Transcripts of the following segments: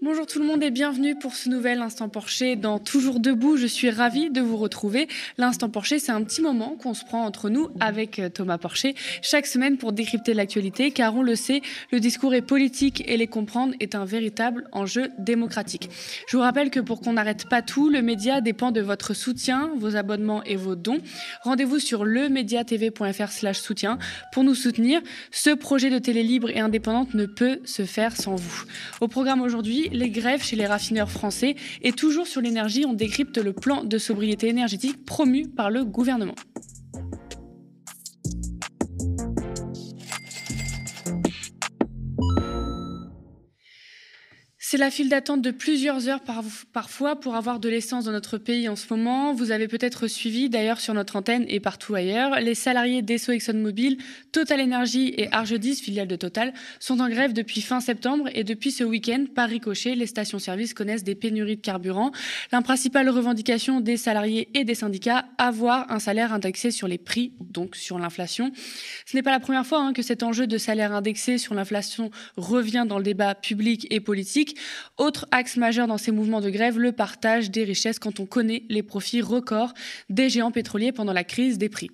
Bonjour tout le monde et bienvenue pour ce nouvel Instant Porcher dans Toujours Debout. Je suis ravie de vous retrouver. L'Instant Porcher, c'est un petit moment qu'on se prend entre nous avec euh, Thomas Porcher chaque semaine pour décrypter l'actualité car on le sait, le discours est politique et les comprendre est un véritable enjeu démocratique. Je vous rappelle que pour qu'on n'arrête pas tout, le média dépend de votre soutien, vos abonnements et vos dons. Rendez-vous sur lemediatv.fr slash soutien pour nous soutenir. Ce projet de télé libre et indépendante ne peut se faire sans vous. Au programme aujourd'hui, les grèves chez les raffineurs français. Et toujours sur l'énergie, on décrypte le plan de sobriété énergétique promu par le gouvernement. C'est la file d'attente de plusieurs heures par, parfois pour avoir de l'essence dans notre pays en ce moment. Vous avez peut-être suivi d'ailleurs sur notre antenne et partout ailleurs. Les salariés d'Esso ExxonMobil, Total Energy et Argedis, filiale de Total, sont en grève depuis fin septembre et depuis ce week-end, par ricochet, les stations-service connaissent des pénuries de carburant. La principale revendication des salariés et des syndicats, avoir un salaire indexé sur les prix, donc sur l'inflation. Ce n'est pas la première fois hein, que cet enjeu de salaire indexé sur l'inflation revient dans le débat public et politique. Autre axe majeur dans ces mouvements de grève, le partage des richesses quand on connaît les profits records des géants pétroliers pendant la crise des prix.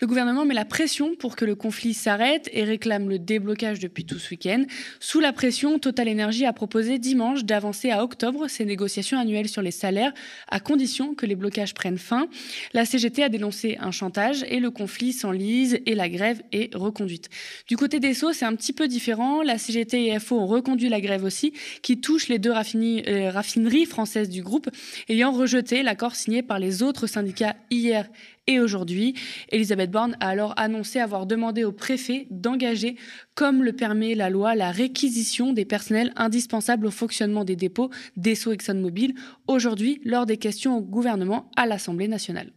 Le gouvernement met la pression pour que le conflit s'arrête et réclame le déblocage depuis tout ce week-end. Sous la pression, Total Energy a proposé dimanche d'avancer à octobre ses négociations annuelles sur les salaires, à condition que les blocages prennent fin. La CGT a dénoncé un chantage et le conflit s'enlise et la grève est reconduite. Du côté des Sceaux, c'est un petit peu différent. La CGT et FO ont reconduit la grève aussi, qui touche les deux euh, raffineries françaises du groupe, ayant rejeté l'accord signé par les autres syndicats hier et aujourd'hui. Elisabeth Borne a alors annoncé avoir demandé au préfet d'engager, comme le permet la loi, la réquisition des personnels indispensables au fonctionnement des dépôts d'Esso ExxonMobil, aujourd'hui lors des questions au gouvernement à l'Assemblée nationale.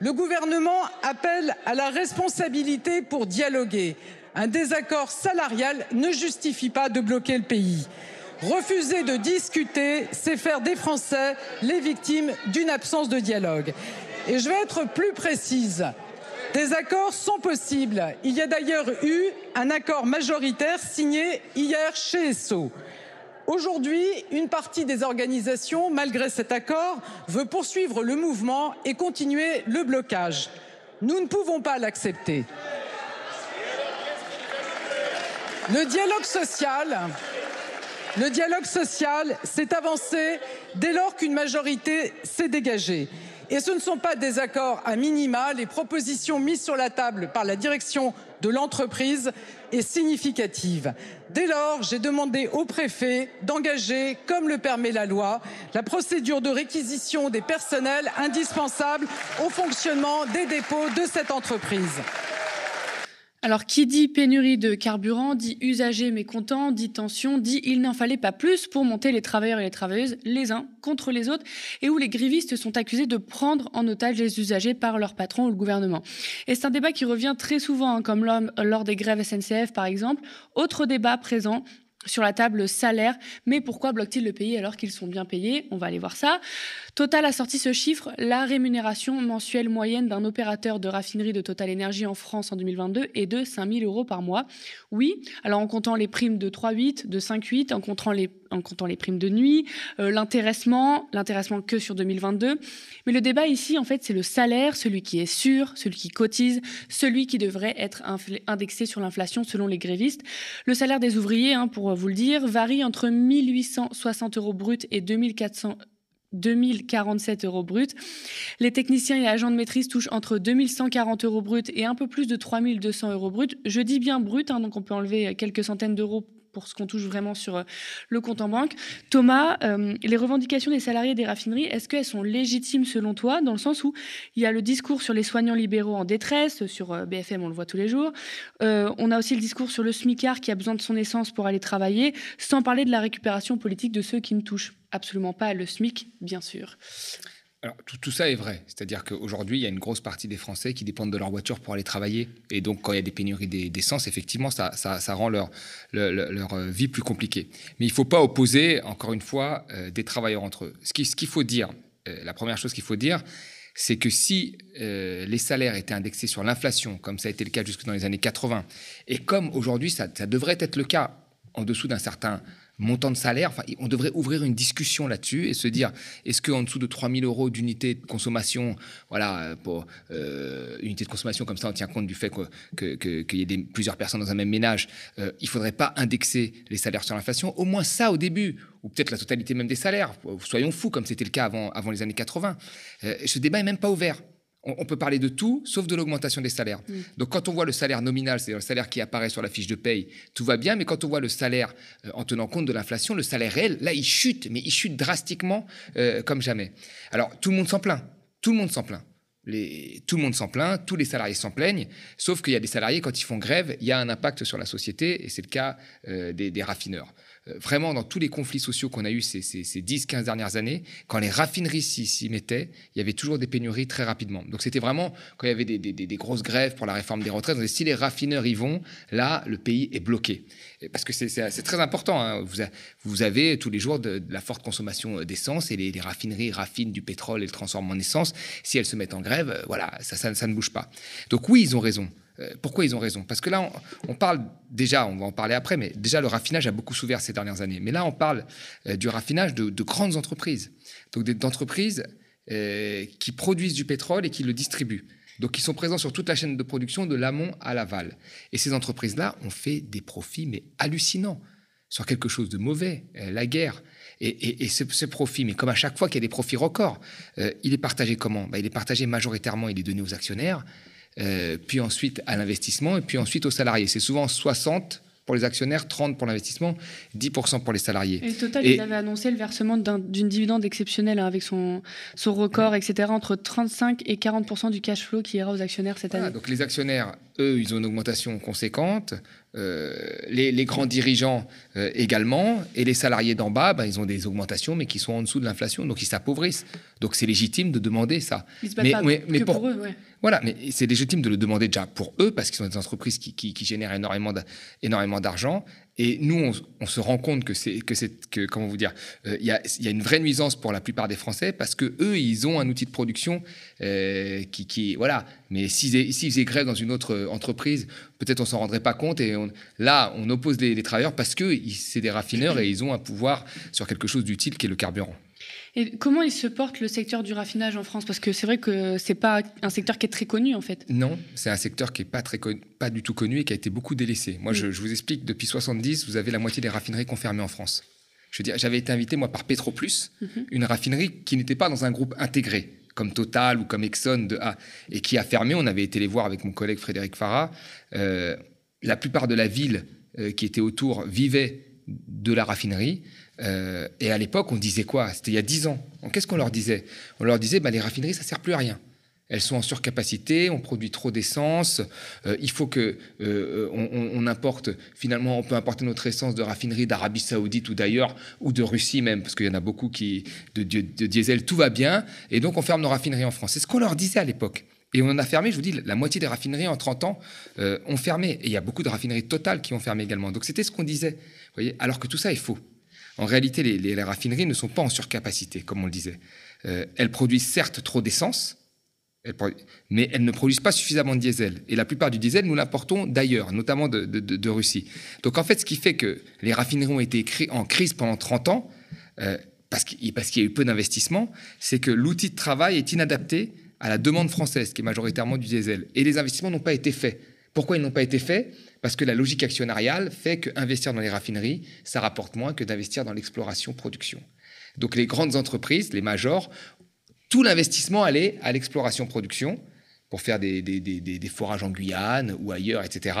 Le gouvernement appelle à la responsabilité pour dialoguer. Un désaccord salarial ne justifie pas de bloquer le pays. Refuser de discuter, c'est faire des Français les victimes d'une absence de dialogue. Et je vais être plus précise. Des accords sont possibles. Il y a d'ailleurs eu un accord majoritaire signé hier chez ESSO. Aujourd'hui, une partie des organisations, malgré cet accord, veut poursuivre le mouvement et continuer le blocage. Nous ne pouvons pas l'accepter. Le dialogue social, le dialogue social s'est avancé dès lors qu'une majorité s'est dégagée. Et ce ne sont pas des accords à minima. Les propositions mises sur la table par la direction de l'entreprise est significative. Dès lors, j'ai demandé au préfet d'engager, comme le permet la loi, la procédure de réquisition des personnels indispensables au fonctionnement des dépôts de cette entreprise. Alors, qui dit pénurie de carburant, dit usagers mécontents, dit tension, dit il n'en fallait pas plus pour monter les travailleurs et les travailleuses les uns contre les autres, et où les grévistes sont accusés de prendre en otage les usagers par leur patron ou le gouvernement. Et c'est un débat qui revient très souvent, hein, comme lors des grèves SNCF par exemple. Autre débat présent, sur la table salaire, mais pourquoi bloque-t-il le pays alors qu'ils sont bien payés? On va aller voir ça. Total a sorti ce chiffre, la rémunération mensuelle moyenne d'un opérateur de raffinerie de Total Énergie en France en 2022 est de 5 000 euros par mois. Oui, alors en comptant les primes de 3,8, de 5,8, en comptant les, en comptant les primes de nuit, euh, l'intéressement, l'intéressement que sur 2022. Mais le débat ici, en fait, c'est le salaire, celui qui est sûr, celui qui cotise, celui qui devrait être indexé sur l'inflation selon les grévistes. Le salaire des ouvriers, hein, pour vous le dire, varie entre 1860 euros brut et 2400 2047 euros brut. Les techniciens et agents de maîtrise touchent entre 2140 euros brut et un peu plus de 3200 euros brut. Je dis bien brut, hein, donc on peut enlever quelques centaines d'euros pour ce qu'on touche vraiment sur euh, le compte en banque. Thomas, euh, les revendications des salariés des raffineries, est-ce qu'elles sont légitimes selon toi, dans le sens où il y a le discours sur les soignants libéraux en détresse, sur euh, BFM, on le voit tous les jours. on a aussi le discours sur le SMICAR qui a besoin de son essence pour aller travailler, sans parler de la récupération politique de ceux qui ne touchent absolument pas le SMIC, bien sûr. Alors, tout, ça est vrai. C'est-à-dire qu'aujourd'hui, il y a une grosse partie des Français qui dépendent de leur voiture pour aller travailler. Et donc, quand il y a des pénuries d'essence, effectivement, ça, rend leur, euh, vie plus compliquée. Mais il ne faut pas opposer, encore une fois, euh, des travailleurs entre eux. Ce qu'il faut dire, euh, la première chose qu'il faut dire, c'est que si les salaires étaient indexés sur l'inflation, comme ça a été le cas jusque dans les années 80, et comme aujourd'hui, ça devrait être le cas en dessous d'un certain montant de salaire. Enfin, on devrait ouvrir une discussion là-dessus et se dire est-ce qu'en dessous de 3 000 euros d'unité de consommation, voilà, pour euh, unité de consommation comme ça, on tient compte du fait qu'il y ait plusieurs personnes dans un même ménage, euh, il ne faudrait pas indexer les salaires sur l'inflation. Au moins ça au début, ou peut-être la totalité même des salaires. Soyons fous, comme c'était le cas avant, avant les années 80. Euh, ce débat est même pas ouvert on, peut parler de tout, sauf de l'augmentation des salaires. Mm. Donc quand on voit le salaire nominal, c'est-à-dire le salaire qui apparaît sur la fiche de paye, tout va bien, mais quand on voit le salaire euh, en tenant compte de l'inflation, le salaire réel, là, il chute, mais il chute drastiquement euh, comme jamais. Alors tout le monde s'en plaint, tout le monde s'en plaint. tout le monde s'en plaint, tous les salariés s'en plaignent, sauf qu'il y a des salariés, quand ils font grève, il y a un impact sur la société, et c'est le cas euh, des raffineurs. Euh, vraiment dans tous les conflits sociaux qu'on a eus ces, ces, 10-15 dernières années, quand les raffineries s'y mettaient, il y avait toujours des pénuries très rapidement. Donc c'était vraiment, quand il y avait des, grosses grèves pour la réforme des retraites, on si les raffineurs y vont, là, le pays est bloqué. Parce que c'est très important. Hein. Vous, avez tous les jours de, la forte consommation d'essence et les, raffineries raffinent du pétrole et le transforment en essence. Si elles se mettent en grève, euh, voilà, ça, ça ne bouge pas. Donc oui, ils ont raison. Euh, pourquoi ils ont raison? Parce que là, on, parle déjà, on va en parler après, mais déjà le raffinage a beaucoup souffert ces dernières années. Mais là, on parle euh, du raffinage de, grandes entreprises, donc d'entreprises euh, qui produisent du pétrole et qui le distribuent. Donc, ils sont présents sur toute la chaîne de production, de l'amont à l'aval. Et ces entreprises-là ont fait des profits, mais hallucinants, sur quelque chose de mauvais, la guerre. Et, ce, profit, mais comme à chaque fois qu'il y a des profits records, il est partagé comment? Bah, Il est partagé majoritairement, il est donné aux actionnaires, euh, puis ensuite à l'investissement, et puis ensuite aux salariés. C'est souvent 60 pour les actionnaires, 30 pour l'investissement, 10% pour les salariés. Et total, ils avaient annoncé le versement d'une dividende exceptionnelle hein, avec son, son record, etc., entre 35 et 40% du cash flow qui ira aux actionnaires cette année. Donc les actionnaires, eux, ils ont une augmentation conséquente. Euh, les, grands dirigeants euh, également, et les salariés d'en bas, ben, ils ont des augmentations, mais qui sont en dessous de l'inflation, donc ils s'appauvrissent. Donc c'est légitime de demander ça. Ils se battent mais, pas mais, que pour, eux, ouais. Voilà, mais c'est légitime de le demander déjà pour eux, parce qu'ils sont des entreprises qui, qui, génèrent énormément d'argent, et nous, on, se rend compte que c'est que c'est que comment vous dire, euh, il y, a, y, a, une vraie nuisance pour la plupart des Français parce que eux, ils ont un outil de production euh, qui, qui, voilà. Mais s'ils s'ils faisaient grève dans une autre entreprise, peut-être on s'en rendrait pas compte. Et là, on oppose les, les travailleurs parce que c'est des raffineurs et ils ont un pouvoir sur quelque chose d'utile qui est le carburant. Et comment il se porte le secteur du raffinage en France? Parce que c'est vrai que c'est pas un secteur qui est très connu en fait. Non, c'est un secteur qui est pas très pas du tout connu et qui a été beaucoup délaissé. Moi, je, vous explique, depuis 70, vous avez la moitié des raffineries confirmées en France. Je veux dire, j'avais été invité moi par Petroplus, mhm. une raffinerie qui n'était pas dans un groupe intégré comme Total ou comme Exxon de A, et qui a fermé. On avait été les voir avec mon collègue Frédéric Farah. Euh, la plupart de la ville euh, qui était autour vivait de la raffinerie. Euh, et à l'époque, on disait quoi? C'était il y a dix ans. Qu'est-ce qu'on leur disait? On leur disait, bah, les raffineries, ça sert plus à rien. Elles sont en surcapacité, on produit trop d'essence. Euh, il faut que euh, importe. Finalement, on peut importer notre essence de raffinerie d'Arabie Saoudite ou d'ailleurs, ou de Russie même, parce qu'il y en a beaucoup qui de, diesel. Tout va bien, et donc on ferme nos raffineries en France. C'est ce qu'on leur disait à l'époque. Et on en a fermé, je vous dis, la moitié des raffineries en 30 ans ont fermé. Et il y a beaucoup de raffineries totales qui ont fermé également. Donc c'était ce qu'on disait. Alors que tout ça est faux. En réalité, les, raffineries ne sont pas en surcapacité, comme on le disait. Euh, elles produisent certes trop d'essence, mais elles ne produisent pas suffisamment de diesel. Et la plupart du diesel, nous l'importons d'ailleurs, notamment de, Russie. Donc en fait, ce qui fait que les raffineries ont été en crise pendant 30 ans, euh, parce qu'il y a eu peu d'investissements, c'est que l'outil de travail est inadapté à la demande française, qui est majoritairement du diesel. Et les investissements n'ont pas été faits. Pourquoi ils n'ont pas été faits? Parce que la logique actionnariale fait qu'investir dans les raffineries, ça rapporte moins que d'investir dans l'exploration-production. Donc les grandes entreprises, les majors, tout l'investissement allait à l'exploration-production pour faire des, forages en Guyane ou ailleurs, etc.,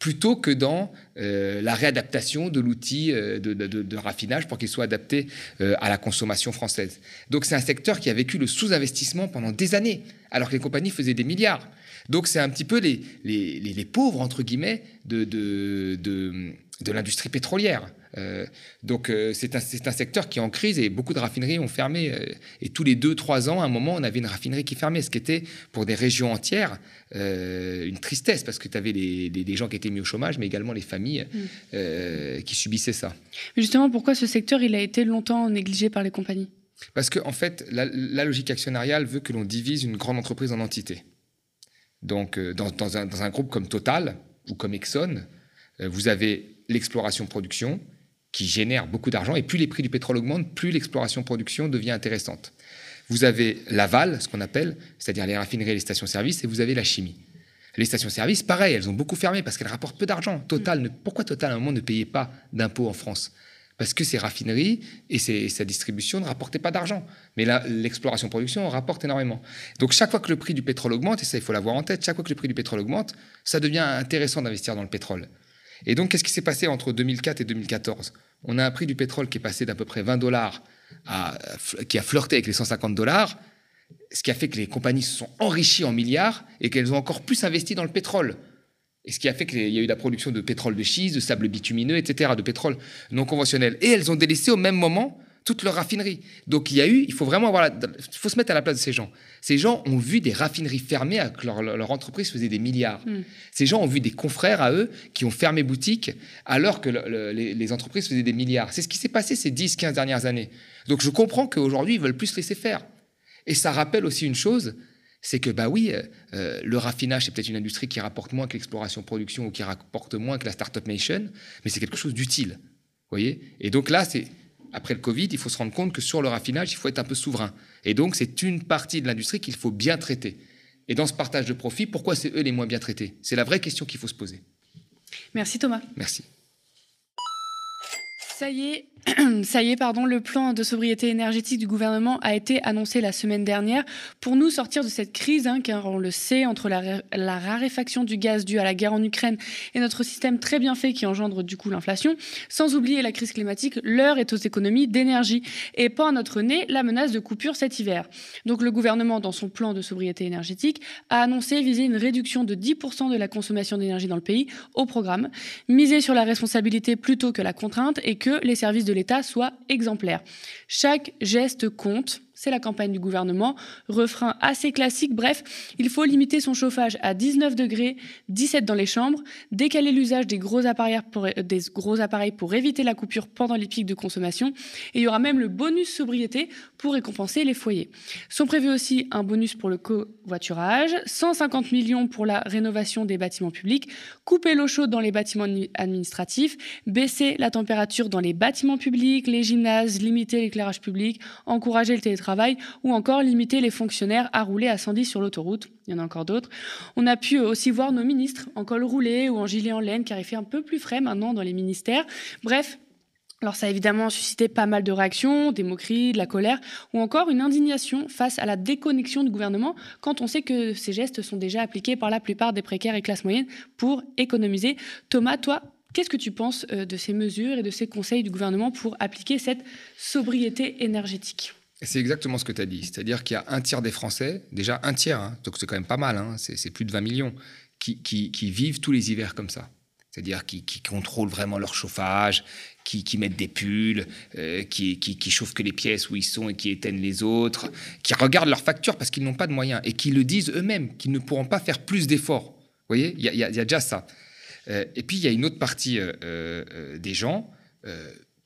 plutôt que dans euh, la réadaptation de l'outil euh, de, raffinage pour qu'il soit adapté euh, à la consommation française. Donc c'est un secteur qui a vécu le sous-investissement pendant des années, alors que les compagnies faisaient des milliards. Donc c'est un petit peu les, les, pauvres, entre guillemets, de, de, de, l'industrie pétrolière. Euh, donc euh, c'est un, un, secteur qui est en crise et beaucoup de raffineries ont fermé. Euh, et tous les deux, trois ans, à un moment, on avait une raffinerie qui fermait, ce qui était pour des régions entières une tristesse parce que tu avais les, les, gens qui étaient mis au chômage, mais également les familles mm. qui subissaient ça. Mais justement, pourquoi ce secteur il a été longtemps négligé par les compagnies? Parce qu'en en fait, la, la logique actionnariale veut que l'on divise une grande entreprise en entités. Donc, euh, dans, un, groupe comme Total ou comme Exxon, euh, vous avez l'exploration-production qui génèrent beaucoup d'argent. Et plus les prix du pétrole augmentent, plus l'exploration-production devient intéressante. Vous avez l'aval, ce qu'on appelle, c'est-à-dire les raffineries et les stations-service, et vous avez la chimie. Les stations-service, pareil, elles ont beaucoup fermé parce qu'elles rapportent peu d'argent. Total, pourquoi Total, à un moment, ne payait pas d'impôts en France? Parce que ces raffineries et, sa distribution ne rapportaient pas d'argent. Mais l'exploration-production rapporte énormément. Donc chaque fois que le prix du pétrole augmente, et ça, il faut l'avoir en tête, chaque fois que le prix du pétrole augmente, ça devient intéressant d'investir dans le pétrole. Et donc, qu'est-ce qui s'est passé entre 2004 et 2014 On a un prix du pétrole qui est passé d'à peu près 20 dollars, qui a flirté avec les 150 dollars, ce qui a fait que les compagnies se sont enrichies en milliards et qu'elles ont encore plus investi dans le pétrole. Et ce qui a fait qu'il y a eu la production de pétrole de schiste, de sable bitumineux, etc., de pétrole non conventionnel. Et elles ont délaissé au même moment toute leur raffinerie. Donc il y a eu, il faut vraiment avoir, il faut se mettre à la place de ces gens. Ces gens ont vu des raffineries fermées, alors que leur, entreprise faisait des milliards. Hmm. Ces gens ont vu des confrères à eux qui ont fermé boutique alors que les, les, entreprises faisaient des milliards. C'est ce qui s'est passé ces 10-15 dernières années. Donc je comprends qu'aujourd'hui, ils veulent plus laisser faire. Et ça rappelle aussi une chose, c'est que, bah oui, euh, euh, le raffinage, c'est peut-être une industrie qui rapporte moins que l'exploration-production ou qui rapporte moins que la Startup Nation, mais c'est quelque chose d'utile. voyez Et donc là, c'est après le Covid, il faut se rendre compte que sur le raffinage, il faut être un peu souverain. Et donc, c'est une partie de l'industrie qu'il faut bien traiter. Et dans ce partage de profit, pourquoi c'est eux les moins bien traités? C'est la vraie question qu'il faut se poser. Merci Thomas. Merci. Ça y est, Ça y est, pardon, le plan de sobriété énergétique du gouvernement a été annoncé la semaine dernière pour nous sortir de cette crise, hein, car on le sait, entre la, la, raréfaction du gaz due à la guerre en Ukraine et notre système très bien fait qui engendre du coup l'inflation, sans oublier la crise climatique, l'heure est aux économies d'énergie et pas à notre nez la menace de coupure cet hiver. Donc le gouvernement, dans son plan de sobriété énergétique, a annoncé viser une réduction de 10% de la consommation d'énergie dans le pays au programme, miser sur la responsabilité plutôt que la contrainte et que les services de l'État soit exemplaire. Chaque geste compte c'est la campagne du gouvernement. Refrain assez classique, bref, il faut limiter son chauffage à 19 degrés, 17 dans les chambres, décaler l'usage des gros appareils pour, éviter la coupure pendant les pics de consommation. Et il y aura même le bonus sobriété pour récompenser les foyers. Sont prévus aussi un bonus pour le covoiturage, 150 millions pour la rénovation des bâtiments publics, couper l'eau chaude dans les bâtiments administratifs, baisser la température dans les bâtiments publics, les gymnases, limiter l'éclairage public, encourager le télétravail ou encore limiter les fonctionnaires à rouler à 110 sur l'autoroute. Il y en a encore d'autres. On a pu aussi voir nos ministres en col roulé ou en gilet en laine car il fait un peu plus frais maintenant dans les ministères. Bref, alors ça a évidemment suscité pas mal de réactions, des moqueries, de la colère ou encore une indignation face à la déconnexion du gouvernement quand on sait que ces gestes sont déjà appliqués par la plupart des précaires et classes moyennes pour économiser. Thomas, toi, qu'est-ce que tu penses euh, de ces mesures et de ces conseils du gouvernement pour appliquer cette sobriété énergétique? C'est exactement ce que tu as dit. C'est-à-dire qu'il y a un tiers des Français, déjà un tiers, hein, donc c'est quand même pas mal, hein, c'est plus de 20 millions, qui, vivent tous les hivers comme ça. C'est-à-dire qui, contrôlent vraiment leur chauffage, qui, mettent des pulls, euh, qui, chauffent que les pièces où ils sont et qui éteignent les autres, qui regardent leurs factures parce qu'ils n'ont pas de moyens et qui le disent eux-mêmes, qu'ils ne pourront pas faire plus d'efforts. Vous voyez, il y, a déjà ça. Euh, et puis il y a une autre partie euh, des gens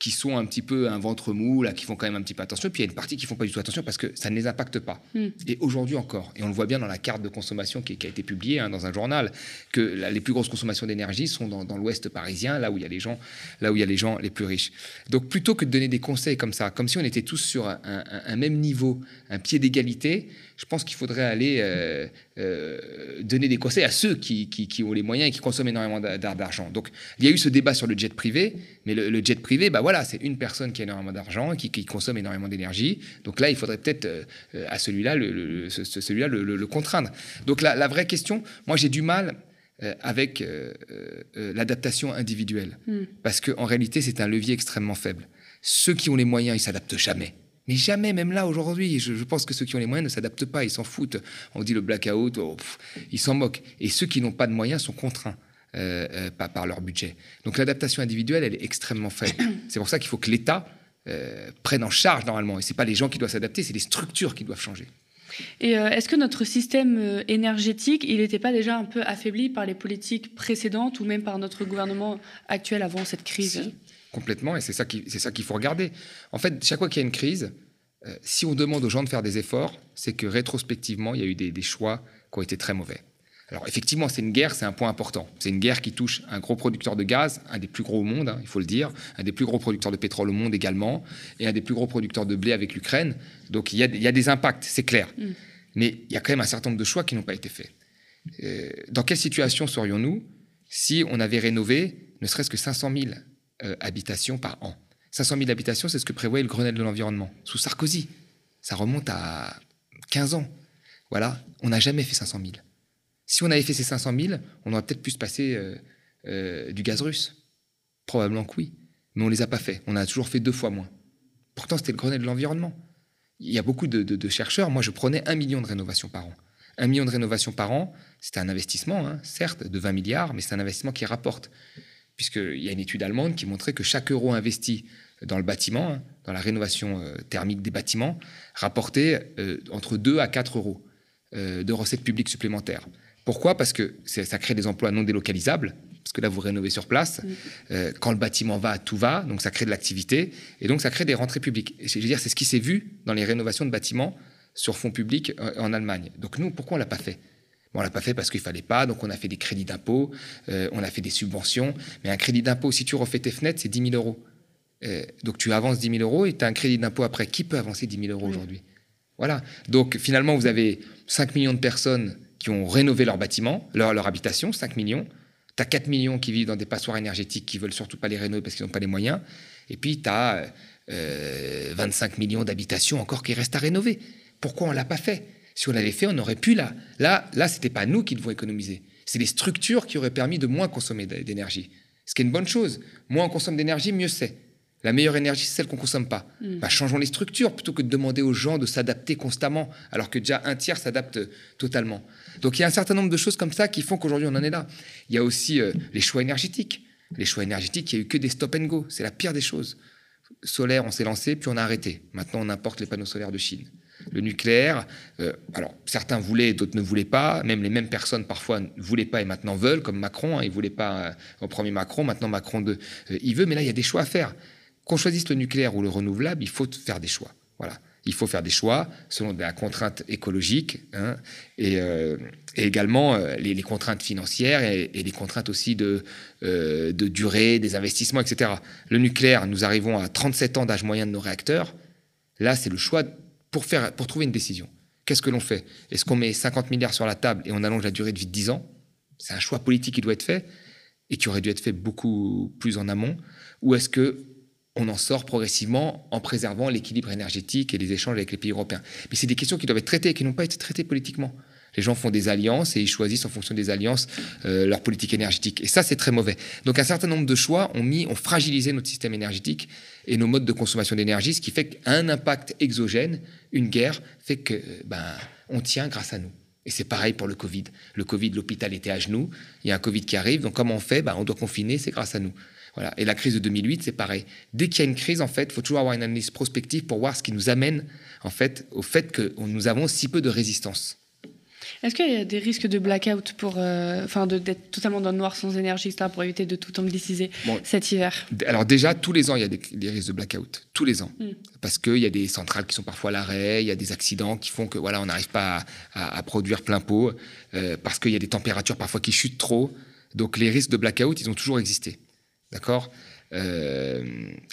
qui sont un petit peu un ventre mou, là, qui font quand même un petit peu attention. Puis il y a une partie qui font pas du tout attention parce que ça ne les impacte pas. Hmm. Et aujourd'hui encore, et on le voit bien dans la carte de consommation qui, a été publiée hein, dans un journal, que les plus grosses consommations d'énergie sont dans, l'Ouest parisien, là où il y a les gens, là où il y a les gens les plus riches. Donc plutôt que de donner des conseils comme ça, comme si on était tous sur un même niveau, un pied d'égalité, je pense qu'il faudrait aller euh, euh, donner des conseils à ceux qui, ont les moyens et qui consomment énormément d'argent. Donc, il y a eu ce débat sur le jet privé, mais le, jet privé, bah voilà, c'est une personne qui a énormément d'argent, qui, qui, consomme énormément d'énergie. Donc là, il faudrait peut-être euh, à celui-là le, celui le, contraindre. Donc la, vraie question, moi j'ai du mal avec l'adaptation individuelle, hmm. parce qu'en réalité, c'est un levier extrêmement faible. Ceux qui ont les moyens, ils s'adaptent jamais. Mais jamais, même là, aujourd'hui, je, pense que ceux qui ont les moyens ne s'adaptent pas, ils s'en foutent. On dit le blackout, oh, ils s'en moquent. Et ceux qui n'ont pas de moyens sont contraints. Euh, euh, par, leur budget. Donc l'adaptation individuelle, elle est extrêmement faible. C'est pour ça qu'il faut que l'État euh, prenne en charge normalement. Et ce n'est pas les gens qui doivent s'adapter, c'est les structures qui doivent changer. Et est-ce que notre système énergétique, il n'était pas déjà un peu affaibli par les politiques précédentes ou même par notre gouvernement actuel avant cette crise complètement, et c'est ça qu'il faut regarder. En fait, chaque fois qu'il y a une crise, euh, si on demande aux gens de faire des efforts, c'est que rétrospectivement, il y a eu des, choix qui ont été très mauvais. Alors effectivement, c'est une guerre, c'est un point important. C'est une guerre qui touche un gros producteur de gaz, un des plus gros au monde, hein, il faut le dire, un des plus gros producteurs de pétrole au monde également, et un des plus gros producteurs de blé avec l'Ukraine. Donc il y, a, des impacts, c'est clair. Mm. Mais il y a quand même un certain nombre de choix qui n'ont pas été faits. Euh, dans quelle situation serions-nous si on avait rénové ne serait-ce que 500 000 euh, habitations par an? 500 000 habitations, c'est ce que prévoyait le Grenelle de l'environnement sous Sarkozy. Ça remonte à 15 ans. Voilà, on n'a jamais fait 500 000. Si on avait fait ces 500 000, on aurait peut-être pu se passer euh, euh, du gaz russe. Probablement que oui. Mais on ne les a pas fait. On a toujours fait deux fois moins. Pourtant, c'était le Grenelle de l'environnement. Il y a beaucoup de, chercheurs. Moi, je prenais un million de rénovations par an. Un million de rénovations par an, c'était un investissement, hein, certes, de 20 milliards, mais c'est un investissement qui rapporte. Puisqu'il y a une étude allemande qui montrait que chaque euro investi dans le bâtiment, hein, dans la rénovation euh, thermique des bâtiments, rapportait entre 2 à 4 euros de recettes publiques supplémentaires. Pourquoi? Parce que ça crée des emplois non délocalisables, parce que là, vous rénovez sur place. Euh, quand le bâtiment va, tout va, donc ça crée de l'activité, et donc ça crée des rentrées publiques. je veux dire, c'est ce qui s'est vu dans les rénovations de bâtiments sur fonds publics euh, en Allemagne. Donc nous, pourquoi on l'a pas fait? Bon, On l'a pas fait parce qu'il fallait pas, donc on a fait des crédits d'impôt, euh, on a fait des subventions, mais un crédit d'impôt, si tu refais tes fenêtres, c'est 10 000 euros. donc tu avances 10 000 euros et tu as un crédit d'impôt après. Qui peut avancer 10 000 euros aujourd'hui? Voilà. Donc finalement, vous avez 5 millions de personnes qui ont rénové leur bâtiment, leur, leur habitation, 5 millions. Tu as 4 millions qui vivent dans des passoires énergétiques qui veulent surtout pas les rénover parce qu'ils n'ont pas les moyens. Et puis, tu as 25 millions d'habitations encore qui restent à rénover. Pourquoi on l'a pas fait? Si on l'avait fait, on aurait pu là. Là, là c'était pas nous qui devons économiser. C'est les structures qui auraient permis de moins consommer d'énergie. Ce qui est une bonne chose. Moins on consomme d'énergie, mieux c'est. La meilleure énergie, c'est celle qu'on ne consomme pas. Mm. Bah, changeons les structures plutôt que de demander aux gens de s'adapter constamment, alors que déjà un tiers s'adapte totalement. Donc il y a un certain nombre de choses comme ça qui font qu'aujourd'hui on en est là. Il y a aussi euh, les choix énergétiques. Les choix énergétiques, il n'y a eu que des stop and go. C'est la pire des choses. Solaire, on s'est lancé, puis on a arrêté. Maintenant, on importe les panneaux solaires de Chine. Le nucléaire, euh, alors certains voulaient, d'autres ne voulaient pas. Même les mêmes personnes parfois ne voulaient pas et maintenant veulent, comme Macron. Hein, il ne voulait pas euh, au premier Macron, maintenant Macron de, il veut, mais là il y a des choix à faire. Qu'on choisisse le nucléaire ou le renouvelable, il faut faire des choix. Voilà. Il faut faire des choix selon la contrainte écologique hein, et, euh, également euh, les, contraintes financières et, les contraintes aussi de, euh, de, durée des investissements, etc. Le nucléaire, nous arrivons à 37 ans d'âge moyen de nos réacteurs. Là, c'est le choix pour, faire, pour trouver une décision. Qu'est-ce que l'on fait? Est-ce qu'on met 50 milliards sur la table et on allonge la durée de vie de 10 ans? C'est un choix politique qui doit être fait et qui aurait dû être fait beaucoup plus en amont. Ou est-ce que on en sort progressivement en préservant l'équilibre énergétique et les échanges avec les pays européens. Mais c'est des questions qui doivent être traitées et qui n'ont pas été traitées politiquement. Les gens font des alliances et ils choisissent en fonction des alliances euh, leur politique énergétique. Et ça, c'est très mauvais. Donc un certain nombre de choix ont mis, ont fragilisé notre système énergétique et nos modes de consommation d'énergie, ce qui fait qu'un impact exogène, une guerre, fait que ben on tient grâce à nous. Et c'est pareil pour le Covid. Le Covid, l'hôpital était à genoux. Il y a un Covid qui arrive. Donc comment on fait? Ben, On doit confiner, c'est grâce à nous. Voilà. Et la crise de 2008, c'est pareil. Dès qu'il y a une crise, en fait, il faut toujours avoir une analyse prospective pour voir ce qui nous amène en fait, au fait que nous avons si peu de résistance. Est-ce qu'il y a des risques de blackout pour, euh, enfin, d'être totalement dans le noir sans énergie, etc., pour éviter de tout angliciser cet hiver? Alors déjà, tous les ans, il y a des, risques de blackout, tous les ans, hmm. parce qu'il y a des centrales qui sont parfois à l'arrêt, il y a des accidents qui font que voilà, on n'arrive pas à, produire plein pot, euh, parce qu'il y a des températures parfois qui chutent trop. Donc les risques de blackout, ils ont toujours existé. D'accord? Euh,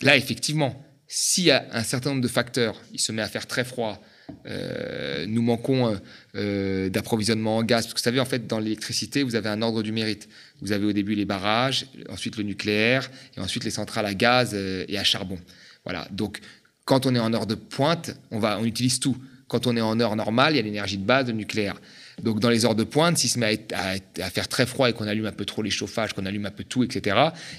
Là, effectivement, s'il y a un certain nombre de facteurs, il se met à faire très froid, euh, nous manquons euh, d'approvisionnement en gaz. Parce que vous savez, en fait, dans l'électricité, vous avez un ordre du mérite. Vous avez au début les barrages, ensuite le nucléaire, et ensuite les centrales à gaz et à charbon. Voilà. Donc, quand on est en heure de pointe, on, va, on utilise tout. Quand on est en heure normale, il y a l'énergie de base, le nucléaire. Donc dans les heures de pointe, s'il se met à, faire très froid et qu'on allume un peu trop les chauffages, qu'on allume un peu tout, etc.,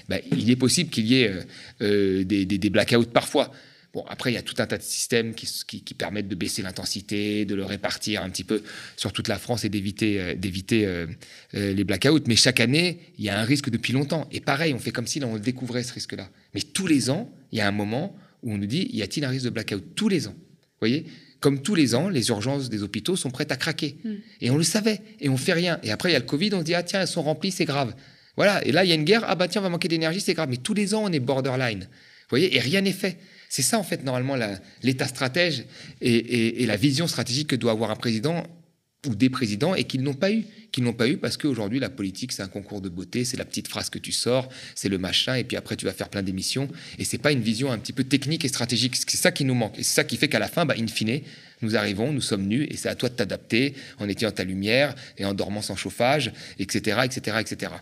ben, il est possible qu'il y ait euh, euh, des, blackouts parfois. Bon, après, il y a tout un tas de systèmes qui, permettent de baisser l'intensité, de le répartir un petit peu sur toute la France et d'éviter euh, d'éviter les blackouts. Mais chaque année, il y a un risque depuis longtemps. Et pareil, on fait comme si on découvrait ce risque-là. Mais tous les ans, il y a un moment où on nous dit, y a-t-il un risque de blackout? Tous les ans. Vous voyez? Comme tous les ans, les urgences des hôpitaux sont prêtes à craquer. Hmm. Et on le savait, et on fait rien. Et après, il y a le Covid, on se dit, ah tiens, elles sont remplies, c'est grave. Voilà, et là, il y a une guerre, ah bah tiens, on va manquer d'énergie, c'est grave. Mais tous les ans, on est borderline. Vous voyez, et rien n'est fait. C'est ça, en fait, normalement, l'état stratège et, la vision stratégique que doit avoir un président ou des présidents et qu'ils n'ont pas eu qu'ils n'ont pas eu parce qu'aujourd'hui la politique c'est un concours de beauté, c'est la petite phrase que tu sors, c'est le machin et puis après tu vas faire plein d'émissions et c'est pas une vision un petit peu technique et stratégique. C'est ça qui nous manque et c'est ça qui fait qu'à la fin, bah, in fine, nous arrivons, nous sommes nus et c'est à toi de t'adapter en étant ta lumière et en dormant sans chauffage, etc., etc., etc.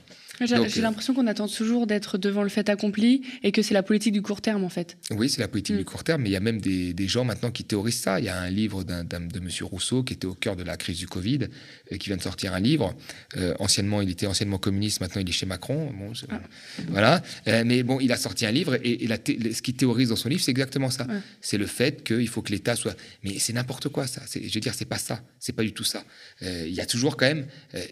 J'ai euh, l'impression qu'on attend toujours d'être devant le fait accompli et que c'est la politique du court terme en fait. Oui, c'est la politique du mm. court terme, mais il y a même des, gens maintenant qui théorisent ça. Il y a un livre de M. Rousseau qui était au cœur de la crise du Covid, et euh, qui vient de sortir un livre. Euh, anciennement, il était anciennement communiste, maintenant il est chez Macron. Bon, ah. Voilà. mais bon, il a sorti un livre et, ce qu'il théorise dans son livre, c'est exactement ça. C'est le fait qu'il faut que l'État soit. Mais c'est n'importe quoi ça. Je veux dire, c'est pas ça. C'est pas du tout ça. Il y a toujours quand même,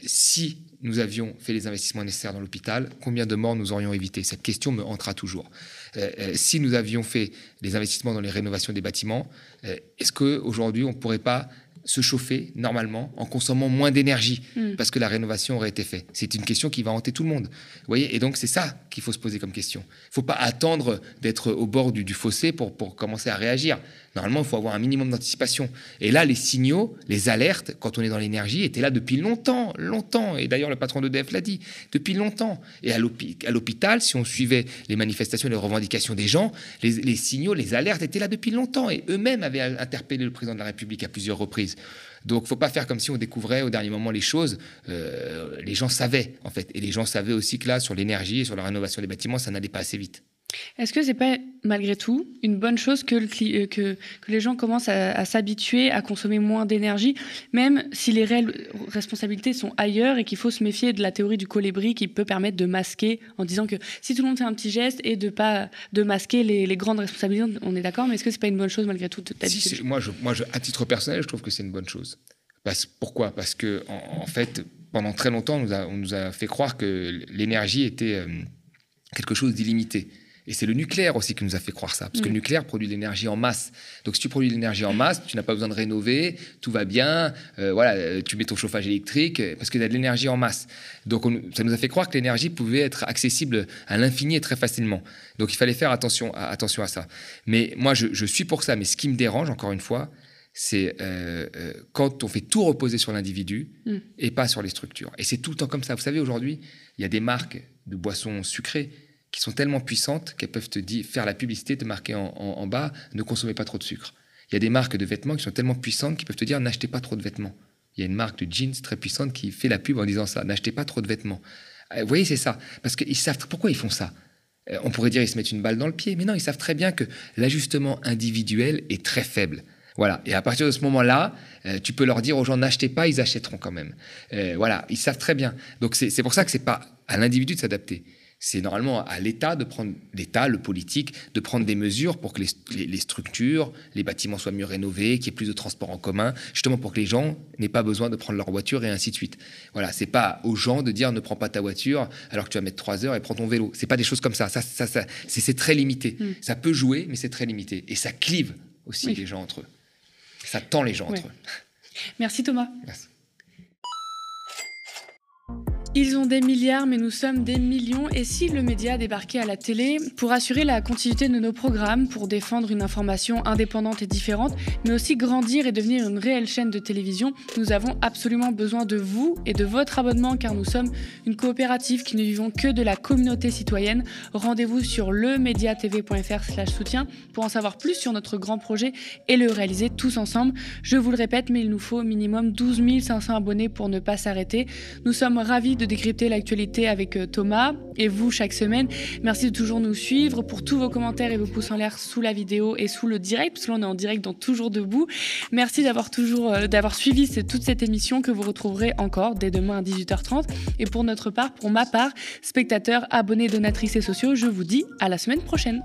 si nous avions fait les investissements nécessaires dans l'hôpital, combien de morts nous aurions évité? Cette question me hantera toujours. Euh, euh, si nous avions fait les investissements dans les rénovations des bâtiments, euh, est-ce qu'aujourd'hui on ne pourrait pas se chauffer normalement en consommant moins d'énergie? Hmm. parce que la rénovation aurait été faite C'est une question qui va hanter tout le monde. Vous voyez? Et donc c'est ça qu'il faut se poser comme question. Il ne faut pas attendre d'être au bord du, fossé pour, commencer à réagir. Normalement, il faut avoir un minimum d'anticipation. Et là, les signaux, les alertes, quand on est dans l'énergie, étaient là depuis longtemps, longtemps. Et d'ailleurs, le patron d'EDF l'a dit, depuis longtemps. Et à l'hôpital, si on suivait les manifestations, les revendications des gens, les, signaux, les alertes étaient là depuis longtemps. Et eux-mêmes avaient interpellé le président de la République à plusieurs reprises. Donc, faut pas faire comme si on découvrait au dernier moment les choses. Euh, les gens savaient, en fait. Et les gens savaient aussi que là, sur l'énergie et sur la rénovation des bâtiments, ça n'allait pas assez vite. Est-ce que c'est pas malgré tout une bonne chose que, euh, que, que les gens commencent à, s'habituer à consommer moins d'énergie, même si les réelles responsabilités sont ailleurs et qu'il faut se méfier de la théorie du colibri qui peut permettre de masquer en disant que si tout le monde fait un petit geste et de pas de masquer les, grandes responsabilités, on est d'accord, mais est-ce que c'est pas une bonne chose malgré tout moi, je, moi à titre personnel, je trouve que c'est une bonne chose. Parce, pourquoi? Parce que en, fait, pendant très longtemps, on nous a, on nous a fait croire que l'énergie était euh, quelque chose d'illimité. Et c'est le nucléaire aussi qui nous a fait croire ça, parce que le mm. nucléaire produit de l'énergie en masse. Donc si tu produis de l'énergie en masse, tu n'as pas besoin de rénover, tout va bien, euh, voilà, euh, tu mets ton chauffage électrique, euh, parce qu'il y a de l'énergie en masse. Donc ça nous a fait croire que l'énergie pouvait être accessible à l'infini et très facilement. Donc il fallait faire attention à, attention à ça. Mais moi, je, suis pour ça, mais ce qui me dérange, encore une fois, c'est quand on fait tout reposer sur l'individu mm. et pas sur les structures. Et c'est tout le temps comme ça. Vous savez, aujourd'hui, il y a des marques de boissons sucrées qui sont tellement puissantes qu'elles peuvent te dire, faire la publicité, te marquer en, bas, ne consommez pas trop de sucre. Il y a des marques de vêtements qui sont tellement puissantes qu'ils peuvent te dire, n'achetez pas trop de vêtements. Il y a une marque de jeans très puissante qui fait la pub en disant ça, n'achetez pas trop de vêtements. Euh, vous voyez, c'est ça. Parce qu'ils savent pourquoi ils font ça? Euh, on pourrait dire ils se mettent une balle dans le pied, mais non, ils savent très bien que l'ajustement individuel est très faible. Voilà. Et à partir de ce moment-là, euh, tu peux leur dire aux gens n'achetez pas, ils achèteront quand même. voilà, ils savent très bien. Donc c'est pour ça que c'est pas à l'individu de s'adapter. C'est normalement à l'État de prendre, l'État, le politique, de prendre des mesures pour que les, structures, les bâtiments soient mieux rénovés, qu'il y ait plus de transports en commun, justement pour que les gens n'aient pas besoin de prendre leur voiture et ainsi de suite. Voilà, c'est pas aux gens de dire ne prends pas ta voiture alors que tu vas mettre trois heures et prends ton vélo. C'est pas des choses comme ça. Ça, ça, ça c'est très limité. Hmm. Ça peut jouer, mais c'est très limité. Et ça clive aussi les gens entre eux. Ça tend les gens entre eux. Merci Thomas. Merci. Ils ont des milliards, mais nous sommes des millions. Et si le média débarquait à la télé pour assurer la continuité de nos programmes, pour défendre une information indépendante et différente, mais aussi grandir et devenir une réelle chaîne de télévision, nous avons absolument besoin de vous et de votre abonnement car nous sommes une coopérative qui ne vivons que de la communauté citoyenne. Rendez-vous sur lemediatv.fr/slash soutien pour en savoir plus sur notre grand projet et le réaliser tous ensemble. Je vous le répète, mais il nous faut minimum 12 500 abonnés pour ne pas s'arrêter. Nous sommes ravis de décrypter l'actualité avec euh, Thomas et vous chaque semaine. Merci de toujours nous suivre pour tous vos commentaires et vos pouces en l'air sous la vidéo et sous le direct, parce que là on est en direct dans Toujours Debout. Merci d'avoir toujours euh, d'avoir suivi toute cette émission que vous retrouverez encore dès demain à 18h30. Et pour notre part, pour ma part, spectateurs, abonnés, donatrices et sociaux, je vous dis à la semaine prochaine.